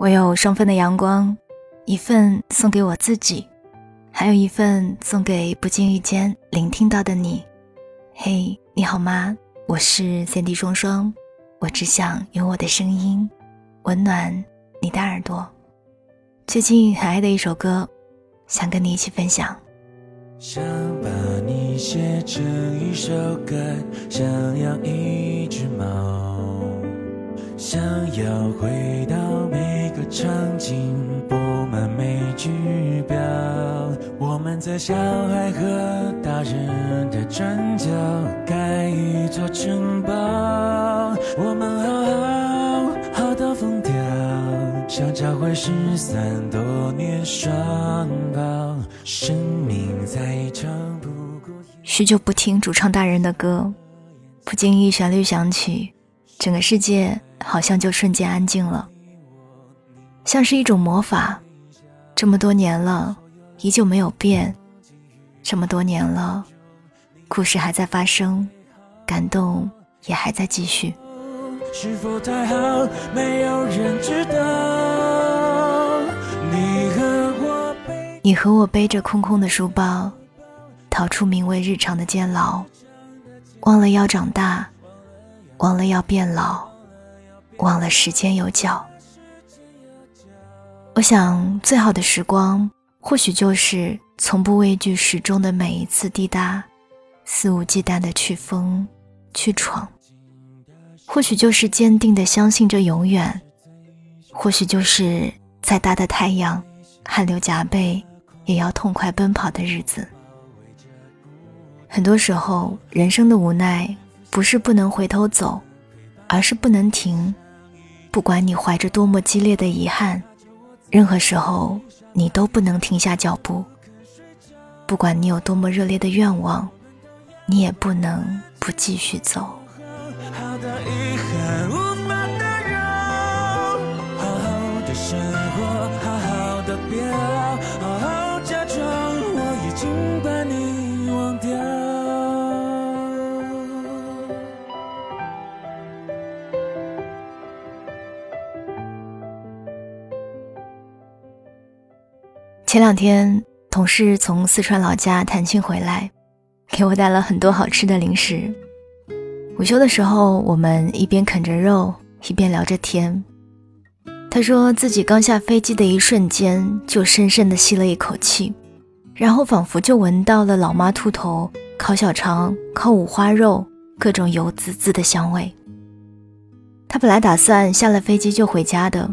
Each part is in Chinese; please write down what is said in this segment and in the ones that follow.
我有双份的阳光，一份送给我自己，还有一份送给不经意间聆听到的你。嘿，你好吗？我是三 D 双双，我只想用我的声音温暖你的耳朵。最近很爱的一首歌，想跟你一起分享。想把你写成一首歌，想养一只猫，想要回到场景，布满每句标。我们在小孩和大人的转角，盖一座城堡。我们好好好到疯掉，想找回失散多年双胞。生命再长不过。许久不听主唱大人的歌，不经意旋律响起，整个世界好像就瞬间安静了，像是一种魔法。这么多年了。依旧没有变，这么多年了，故事还在发生，感动也还在继续。是否太好，没有人知道？你和我背，你和我背着空空的书包，逃出名为日常的监牢，忘了要长大，忘了要变老，忘了时间有脚。我想，最好的时光。或许就是从不畏惧始终的每一次滴答，肆无忌惮的去疯去闯。或许就是坚定的相信着永远。或许就是再大的太阳，汗流浃背也要痛快奔跑的日子。很多时候，人生的无奈不是不能回头走，而是不能停。不管你怀着多么激烈的遗憾，任何时候。你都不能停下脚步，不管你有多么热烈的愿望，你也不能不继续走。前两天，同事从四川老家探亲回来，给我带了很多好吃的零食。午休的时候，我们一边啃着肉，一边聊着天。他说自己刚下飞机的一瞬间，就深深地吸了一口气，然后仿佛就闻到了老妈兔头、烤小肠、烤五花肉，各种油滋滋的香味。他本来打算下了飞机就回家的，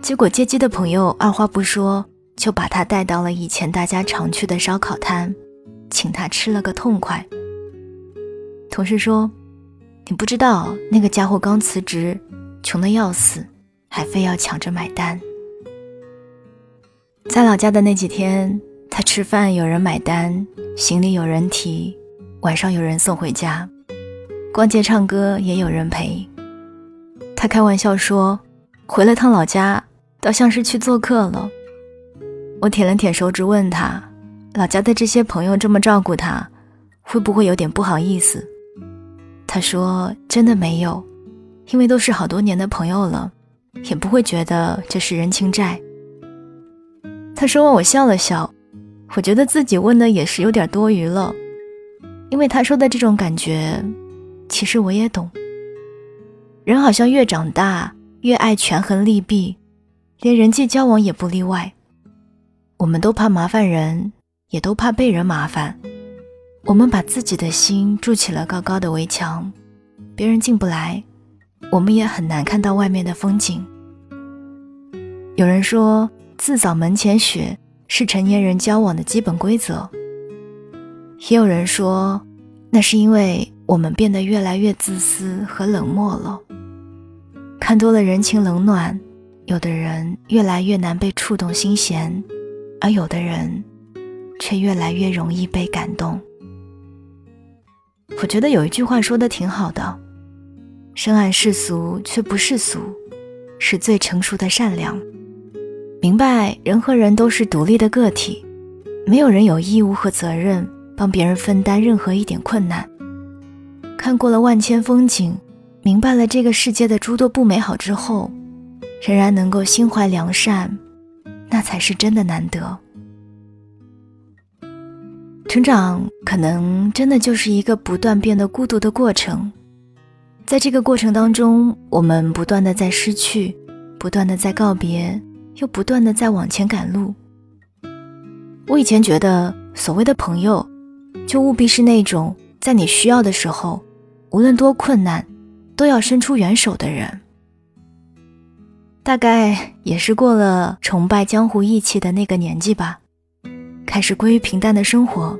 结果接机的朋友二话不说。就把他带到了以前大家常去的烧烤摊，请他吃了个痛快。同事说：“你不知道那个家伙刚辞职，穷得要死，还非要抢着买单。”在老家的那几天，他吃饭有人买单，行李有人提，晚上有人送回家，逛街唱歌也有人陪。他开玩笑说：“回了趟老家，倒像是去做客了。”我舔了舔手指，问他：“老家的这些朋友这么照顾他，会不会有点不好意思？”他说：“真的没有，因为都是好多年的朋友了，也不会觉得这是人情债。”他说完，我笑了笑，我觉得自己问的也是有点多余了，因为他说的这种感觉，其实我也懂。人好像越长大越爱权衡利弊，连人际交往也不例外。我们都怕麻烦人，也都怕被人麻烦。我们把自己的心筑起了高高的围墙，别人进不来，我们也很难看到外面的风景。有人说，自扫门前雪是成年人交往的基本规则。也有人说，那是因为我们变得越来越自私和冷漠了。看多了人情冷暖，有的人越来越难被触动心弦。而有的人，却越来越容易被感动。我觉得有一句话说的挺好的：“深谙世俗却不世俗，是最成熟的善良。”明白人和人都是独立的个体，没有人有义务和责任帮别人分担任何一点困难。看过了万千风景，明白了这个世界的诸多不美好之后，仍然能够心怀良善，那才是真的难得。成长可能真的就是一个不断变得孤独的过程，在这个过程当中，我们不断的在失去，不断的在告别，又不断的在往前赶路。我以前觉得，所谓的朋友，就务必是那种在你需要的时候，无论多困难，都要伸出援手的人。大概也是过了崇拜江湖义气的那个年纪吧。开始归于平淡的生活，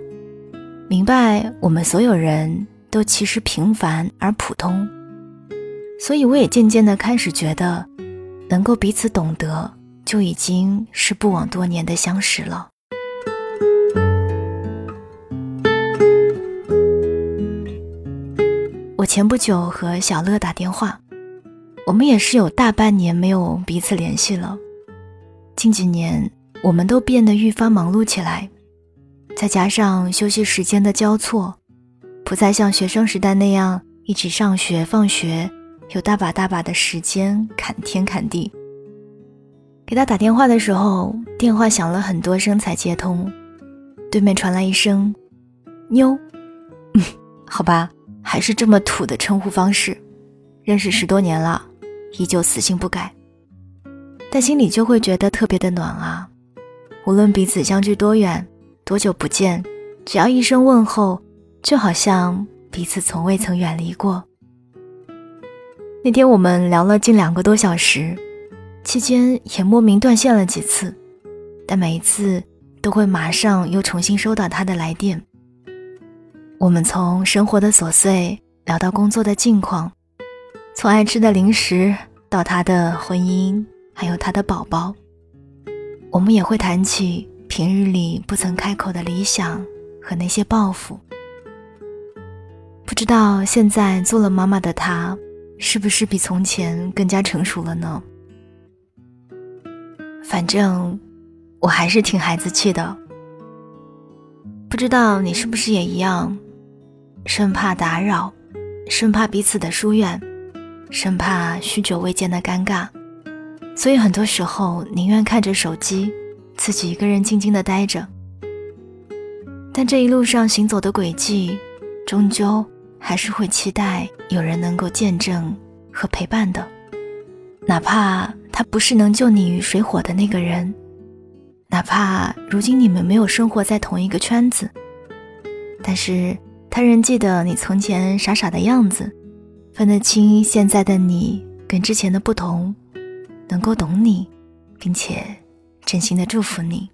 明白我们所有人都其实平凡而普通，所以我也渐渐的开始觉得，能够彼此懂得，就已经是不枉多年的相识了。我前不久和小乐打电话，我们也是有大半年没有彼此联系了，近几年。我们都变得愈发忙碌起来，再加上休息时间的交错，不再像学生时代那样一起上学放学，有大把大把的时间砍天砍地。给他打电话的时候，电话响了很多声才接通，对面传来一声“妞”，好吧，还是这么土的称呼方式。认识十多年了，依旧死性不改，但心里就会觉得特别的暖啊。无论彼此相距多远，多久不见，只要一声问候，就好像彼此从未曾远离过。那天我们聊了近两个多小时，期间也莫名断线了几次，但每一次都会马上又重新收到他的来电。我们从生活的琐碎聊到工作的近况，从爱吃的零食到他的婚姻，还有他的宝宝。我们也会谈起平日里不曾开口的理想和那些抱负。不知道现在做了妈妈的她，是不是比从前更加成熟了呢？反正我还是挺孩子气的。不知道你是不是也一样，生怕打扰，生怕彼此的疏远，生怕许久未见的尴尬。所以很多时候宁愿看着手机，自己一个人静静的待着。但这一路上行走的轨迹，终究还是会期待有人能够见证和陪伴的，哪怕他不是能救你于水火的那个人，哪怕如今你们没有生活在同一个圈子，但是他仍记得你从前傻傻的样子，分得清现在的你跟之前的不同。能够懂你，并且真心的祝福你。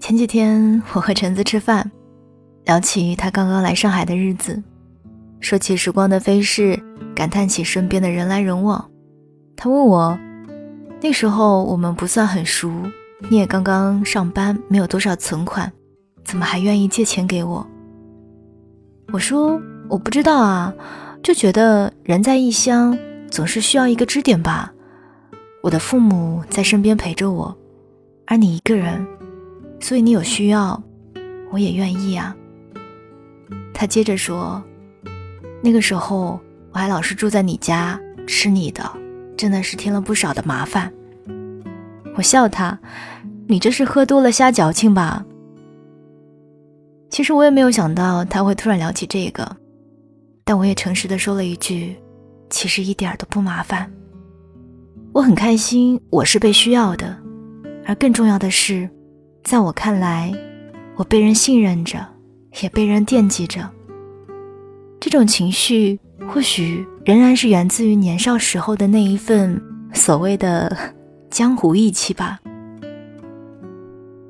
前几天我和橙子吃饭，聊起他刚刚来上海的日子，说起时光的飞逝，感叹起身边的人来人往。他问我，那时候我们不算很熟，你也刚刚上班，没有多少存款，怎么还愿意借钱给我？我说。我不知道啊，就觉得人在异乡总是需要一个支点吧。我的父母在身边陪着我，而你一个人，所以你有需要，我也愿意啊。他接着说：“那个时候我还老是住在你家吃你的，真的是添了不少的麻烦。”我笑他：“你这是喝多了瞎矫情吧？”其实我也没有想到他会突然聊起这个。但我也诚实的说了一句，其实一点都不麻烦。我很开心，我是被需要的，而更重要的是，在我看来，我被人信任着，也被人惦记着。这种情绪或许仍然是源自于年少时候的那一份所谓的江湖义气吧。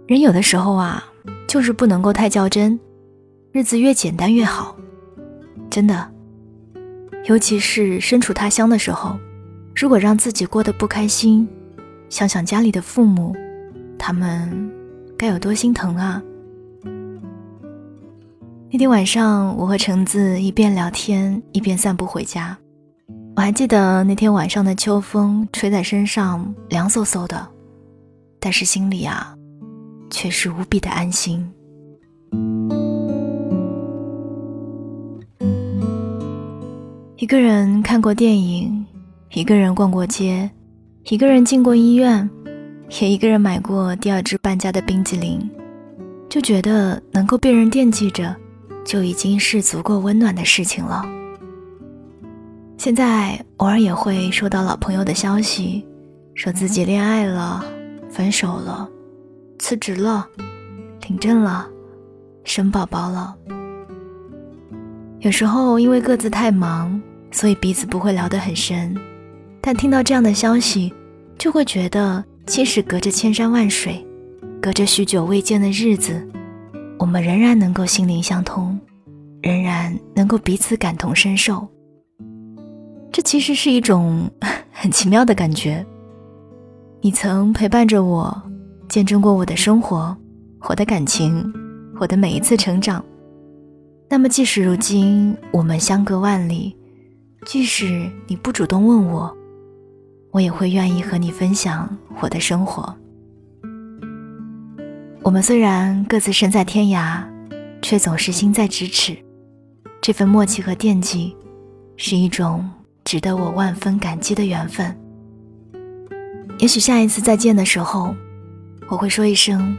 人有的时候啊，就是不能够太较真，日子越简单越好。真的，尤其是身处他乡的时候，如果让自己过得不开心，想想家里的父母，他们该有多心疼啊！那天晚上，我和橙子一边聊天一边散步回家。我还记得那天晚上的秋风吹在身上，凉飕飕的，但是心里啊，却是无比的安心。一个人看过电影，一个人逛过街，一个人进过医院，也一个人买过第二支半价的冰激凌，就觉得能够被人惦记着，就已经是足够温暖的事情了。现在偶尔也会收到老朋友的消息，说自己恋爱了、分手了、辞职了、领证了、生宝宝了。有时候因为各自太忙，所以彼此不会聊得很深，但听到这样的消息，就会觉得即使隔着千山万水，隔着许久未见的日子，我们仍然能够心灵相通，仍然能够彼此感同身受。这其实是一种 很奇妙的感觉。你曾陪伴着我，见证过我的生活，我的感情，我的每一次成长。那么，即使如今我们相隔万里，即使你不主动问我，我也会愿意和你分享我的生活。我们虽然各自身在天涯，却总是心在咫尺。这份默契和惦记，是一种值得我万分感激的缘分。也许下一次再见的时候，我会说一声：“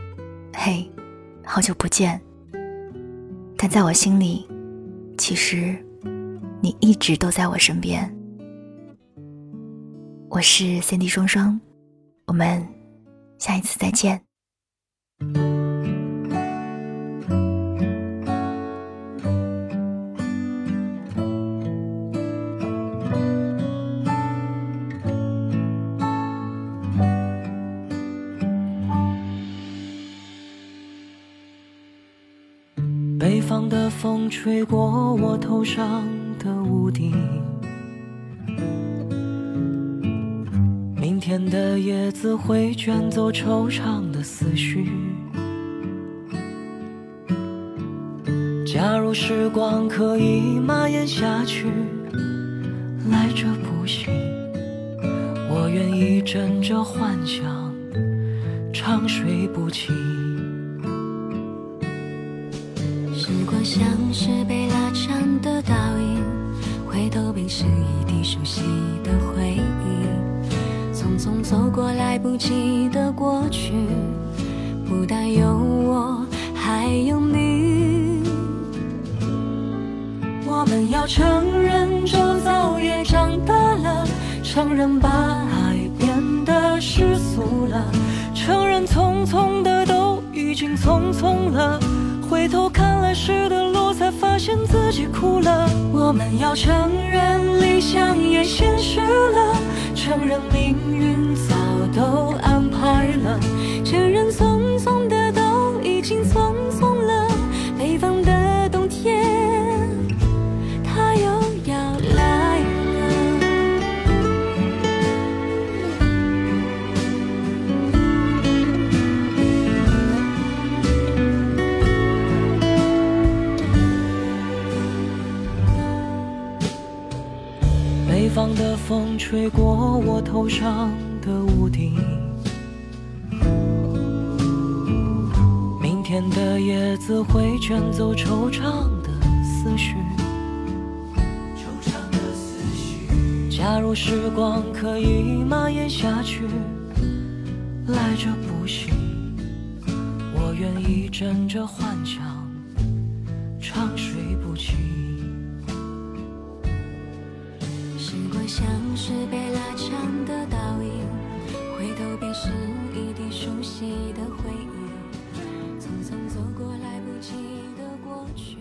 嘿，好久不见。”但在我心里，其实你一直都在我身边。我是 Cindy 双双，我们下一次再见。风吹过我头上的屋顶，明天的叶子会卷走惆怅的思绪。假如时光可以蔓延下去，来者不行，我愿意枕着幻想，长睡不起。像是被拉长的倒影，回头便是一地熟悉的回忆。匆匆走过来不及的过去，不但有我，还有你。我们要承认，周遭也长大了，承认把爱变得世俗了，承认匆匆的都已经匆匆了。回头看来时，哭了。我们要承认理想也现实了，承认命运早都安排了，承认的风吹过我头上的屋顶，明天的叶子会卷走惆怅的思绪。惆怅的思绪。假如时光可以蔓延下去，来者不行，我愿意枕着幻想，长睡不起。像是被拉长的倒影，回头便是一地熟悉的回忆。匆匆走过来不及的过去。